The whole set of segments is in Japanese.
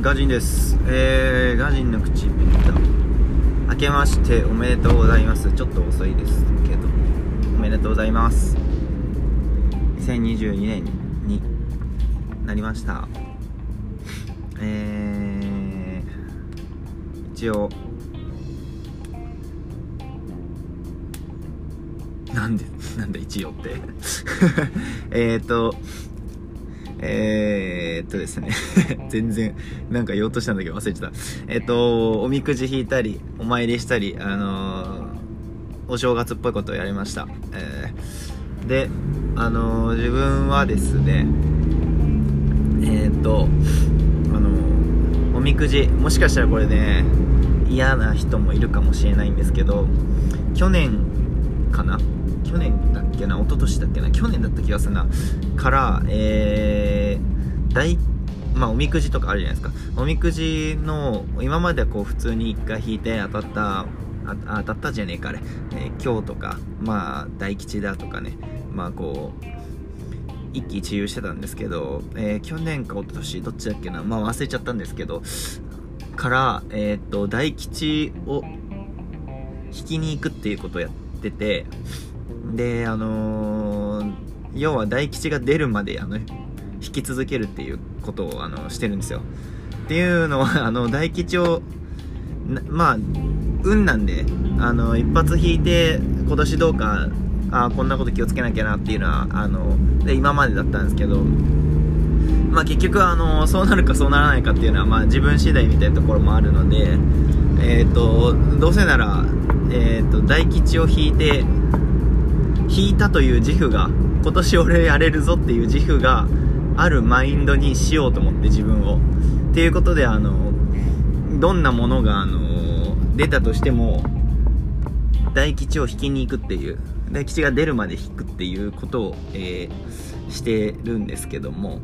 ガジンです。えー、ガジンの口ピッタ明けましておめでとうございます。ちょっと遅いですけど。おめでとうございます。2022年になりました。えー、一応なんでなんだ一応って。えっとえー、っとですね。全然なんか言おうとしたんだけど忘れちゃった。えー、っとおみくじ引いたりお参りしたりあのー、お正月っぽいことをやりました、えー、であの自分はですねえっとあのおみくじもしかしたらこれね嫌な人もいるかもしれないんですけど去年かな？去年だっけな？一昨年だっけな？去年だった気がするな。からえー、大まあおみくじとかあるじゃないですか。おみくじの今までこう普通に1回引いて当たったあ当たったじゃねえかあれ、えー、今日とか。まあ大吉だとかね。まあこう一喜一憂してたんですけど、えー、去年か一昨年どっちだっけな？まあ忘れちゃったんですけど。からえー、っと大吉を引きに行くっていうことをやってててであのー、要は大吉が出るまであの引き続けるっていうことをあのしてるんですよ。っていうのはあの大吉をまあ運なんであの一発引いて今年どうかあこんなこと気をつけなきゃなっていうのはあので今までだったんですけどまあ結局あのそうなるかそうならないかっていうのはまあ自分次第みたいなところもあるのでえっ、ー、とどうせならえっ、ー、と大吉を引いて引いたという自負が今年俺やれるぞっていう自負があるマインドにしようと思って自分を。っていうことであのどんなものがあの出たとしても大吉を引きに行くっていう大吉が出るまで引くっていうことを、えー、してるんですけども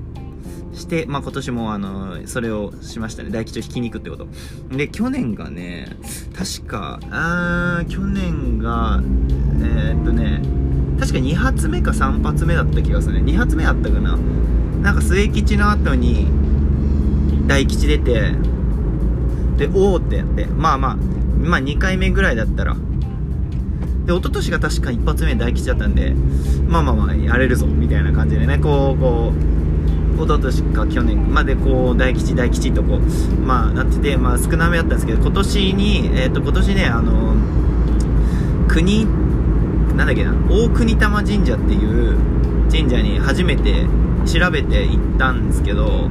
して、まあ、今年もあのそれをしましたね。大吉を引きに行くってこと。で去年がね確かあー去年がえー、っとね確か2発目か3発目だった気がするね。2発目あったかな。なんか末吉の後に大吉出てでおおってやって。まあまあまあ2回目ぐらいだったら。で一昨年が確か一発目大吉だったんでまあまあまあやれるぞみたいな感じでね。こうこう一昨年か去年までこう大吉大吉とこうまあなっててまあ少なめだったんですけど今年にえっ、ー、と今年ねあの国なんだっけな大国玉神社っていう神社に初めて調べて行ったんですけど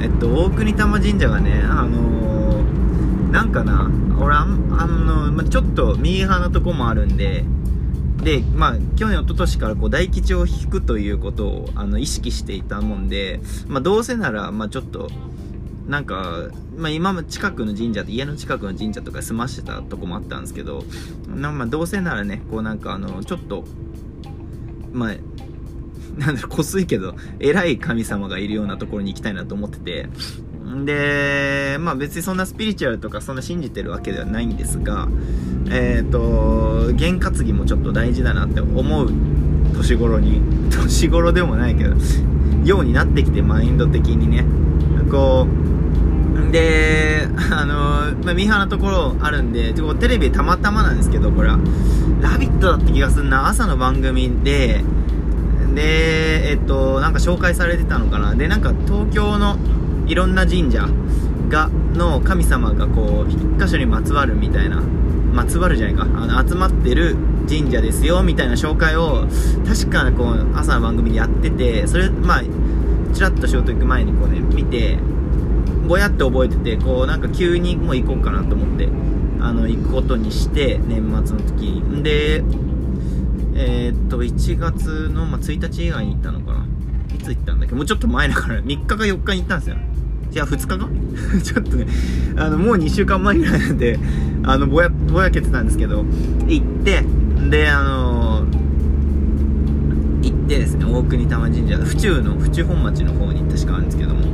えっと大国玉神社がねあのー、なんかな俺ああの、まちょっと右派なとこもあるんででまあ去年一昨年からこう大吉を引くということをあの意識していたもんでまあどうせならまあちょっとなんか、まあ、今も近くの神社家の近くの神社とか済ましてたとこもあったんですけどなまあどうせならねこうなんかあのちょっとまあなんだろ、こすいけど、偉い神様がいるようなところに行きたいなと思ってて、で、まあ別にそんなスピリチュアルとかそんな信じてるわけではないんですが、えっ、ー、と、験担ぎもちょっと大事だなって思う年頃に、年頃でもないけど、ようになってきてマインド的にね、こう、で、あの、まあ、ミーハーなところあるんで、テレビたまたまなんですけど、これは、ラビットだった気がするな、朝の番組で、で、えっと、なんか紹介されてたのかな。で、なんか東京のいろんな神社が、の神様がこう、一箇所にまつわるみたいな、まつわるじゃないか、あの、集まってる神社ですよ、みたいな紹介を、確かこう、朝の番組でやってて、それ、まあ、ちらっと仕事行く前にこうね、見て、ぼやって覚えててこうなんか急にもう行こうかなと思ってあの行くことにして年末の時でえー、っと1月の、まあ、1日以外に行ったのかな。いつ行ったんだっけ？もうちょっと前だから3日か4日に行ったんですよ。いや2日か？ちょっとねあのもう2週間前ぐらいなんであのぼやぼやけてたんですけど行ってであのー、行ってですね大国玉神社府中の府中本町の方に確かあるんですけども。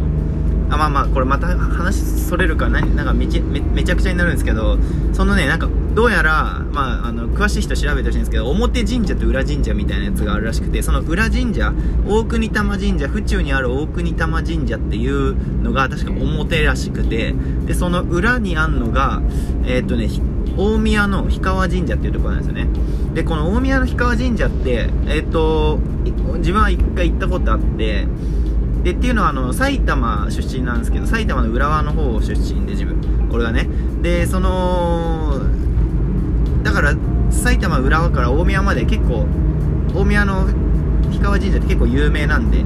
あまあまあこれまた話それるから何なんかめちめちゃくちゃになるんですけどそのねなんかどうやら、まあ、あの詳しい人調べてほしいんですけど表神社と裏神社みたいなやつがあるらしくてその裏神社大国玉神社府中にある大国玉神社っていうのが確か表らしくてでその裏にあんのがえー、っとね大宮の氷川神社っていうところなんですよね。でこの大宮の氷川神社ってえー、っと自分は一回行ったことあってでっていうのはあの埼玉出身なんですけど埼玉の浦和の方出身で自分。俺がね。でそのだから埼玉浦和から大宮まで結構大宮の氷川神社って結構有名なんで、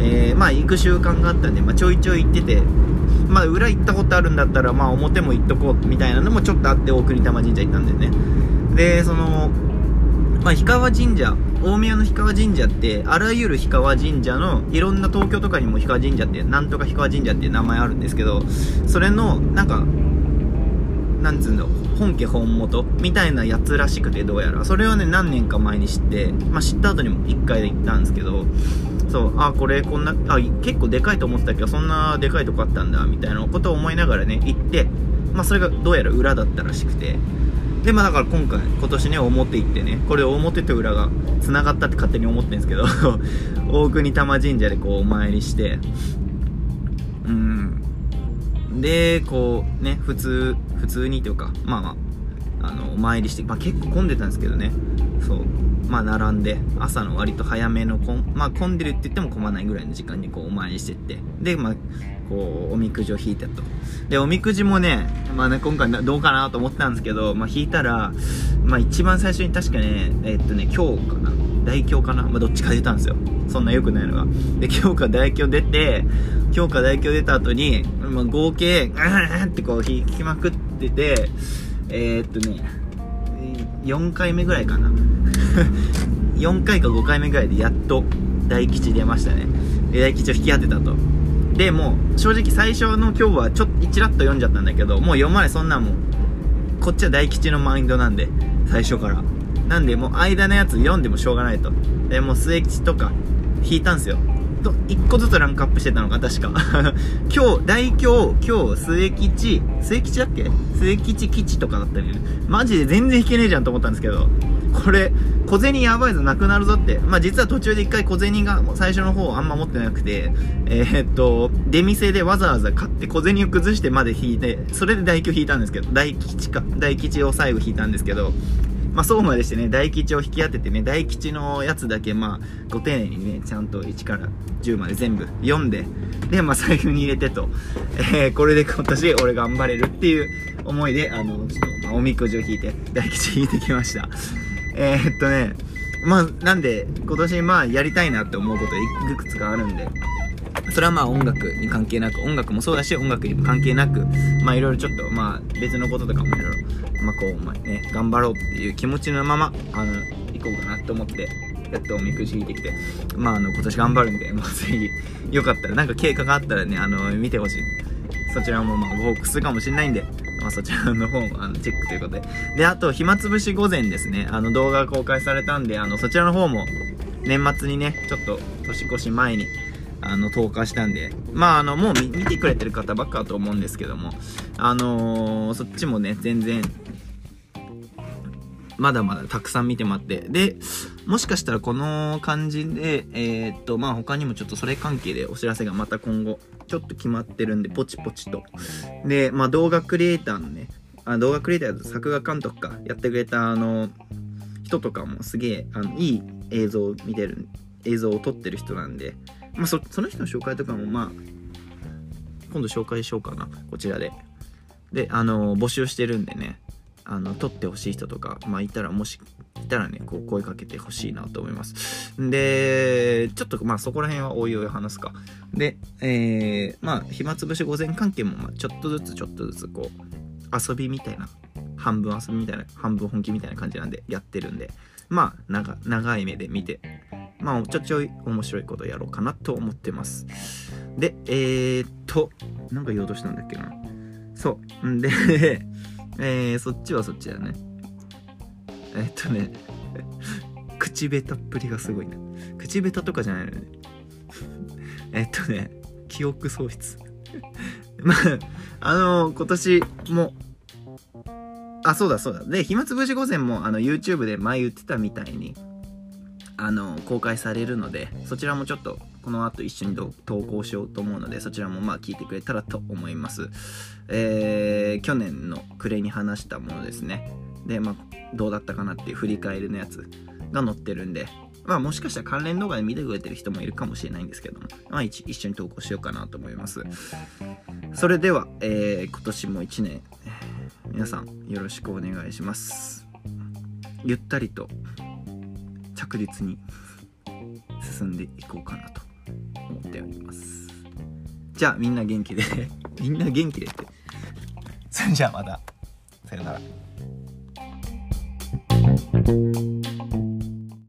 えー、まあ行く習慣があったんで、まあ、ちょいちょい行っててまあ裏行ったことあるんだったらまあ表も行っとこうみたいなのもちょっとあって大国玉神社行ったんでね。でそのまあ氷川神社大宮の氷川神社ってあらゆる氷川神社のいろんな東京とかにも氷川神社ってなんとか氷川神社っていう名前あるんですけどそれのなんかなんつうの本家本元みたいなやつらしくてどうやら。それをね何年か前に知って、まあ、知った後にも1回で行ったんですけどそうあこれこんなあ結構でかいと思ってたけどそんなでかいとこあったんだみたいなことを思いながらね行ってまあそれがどうやら裏だったらしくて。でまあだから今回今年ね表行ってねこれ表と裏が繋がったって勝手に思ってるんですけど 大国玉神社でこうお参りしてうん。でこうね普通普通にというかまあまああのお参りして、まあ、結構混んでたんですけどね。そう。まあ並んで朝の割と早めのこんまあ混んでるって言っても混まないぐらいの時間にこうお参りしてって。でまあこうおみくじを引いたと。でおみくじもねまあね今回どうかなと思ったんですけどまあ引いたらまあ一番最初に確かねえー、っとね今日かな。大凶かな。まあどっちか出たんですよ。そんな良くないのが。で今日か大凶出て今日か大凶出た後に、まあ、合計うんってこう引きまくっててえー、っとね4回目ぐらいかな。4回か5回目ぐらいでやっと大吉出ましたね。大吉を引き当てたと。でもう正直最初の今日はちょっとちらっと読んじゃったんだけどもう読まれそんなんもうこっちは大吉のマインドなんで最初から。なんでもう間のやつ読んでもしょうがないと。でもう末吉とか引いたんすよ。と1個ずつランクアップしてたのか確か。今日大凶今日末吉末吉だっけ？末吉吉とかだったりマジで全然引けねえじゃんと思ったんですけど。これ小銭やばいぞなくなるぞって。まあ実は途中で一回小銭が最初の方あんま持ってなくて。えー、っと出店でわざわざ買って小銭を崩してまで引いてそれで大凶引いたんですけど大吉か。大吉を最後引いたんですけど。まあ、そうまでしてね、大吉を引き当ててね、大吉のやつだけ、まあ、ご丁寧にね、ちゃんと1から10まで全部読んで、で、まあ、財布に入れてと、えー、これで今年俺頑張れるっていう思いで、あの、ちょっと、まあ、おみくじを引いて、大吉引いてきました。えー、っとね、まあ、なんで、今年まあ、やりたいなって思うこといくつかあるんで、それはまあ音楽に関係なく、音楽もそうだし、音楽にも関係なく、まあいろいろちょっと、まあ別のこととかもいろいろ、まあこう、まあね、頑張ろうっていう気持ちのまま、あの、行こうかなと思って、やっとおみくじ引いてきて、まああの、今年頑張るんで、まあぜひ、よかったら、なんか経過があったらね、あの、見てほしい。そちらもまあご報告するかもしれないんで、まあ、そちらの方もあのチェックということで。で、あと、暇つぶし午前ですね。あの動画が公開されたんで、あの、そちらの方も年末にね、ちょっと年越し前にあの、投下したんで、まあ、あの、もう見てくれてる方ばっかと思うんですけども、あのー、そっちもね、全然、まだまだたくさん見てもらって、で、もしかしたらこの感じで、えー、っと、まあ、他にもちょっとそれ関係でお知らせがまた今後、ちょっと決まってるんで、ポチポチと。で、まあ、動画クリエイターのね、あ動画クリエイターと作画監督か、やってくれた、あの、人とかもすげえ、あの、いい映像を見てる、映像を撮ってる人なんで、まあそ、その人の紹介とかも、まあ、今度紹介しようかな、こちらで。で、あの、募集してるんでね、あの、撮ってほしい人とか、まあ、いたら、もし、いたらね、こう、声かけてほしいなと思います。で、ちょっと、まあ、そこら辺はおいおい話すか。で、えー、まあ、暇つぶし午前関係も、まあ、ちょっとずつちょっとずつ、こう、遊びみたいな、半分遊びみたいな、半分本気みたいな感じなんで、やってるんで、まあ、長、長い目で見てまあ、ちょちょい面白いことやろうかなと思ってます。で、えー、っと、なんか言おうとしたんだっけな。そう。んでえー、そっちはそっちだね。え、っとね、口下手っぷりがすごいな。口下手とかじゃないのね。えっとね、記憶喪失。まあ、あのー、今年も、あそうだそうだで暇つぶし午前もあの YouTube で前言ってたみたいにあの公開されるのでそちらもちょっとこの後一緒に投稿しようと思うのでそちらもまあ聞いてくれたらと思いますえー、去年の暮れに話したものですねでまあどうだったかなっていう振り返りのやつが載ってるんでまあもしかしたら関連動画で見てくれてる人もいるかもしれないんですけども、まあ一緒に投稿しようかなと思います。それでは、えー、今年も1年、皆さんよろしくお願いします。ゆったりと着実に進んでいこうかなと思っております。じゃあみんな元気で みんな元気でって。それじゃあまた。さよなら。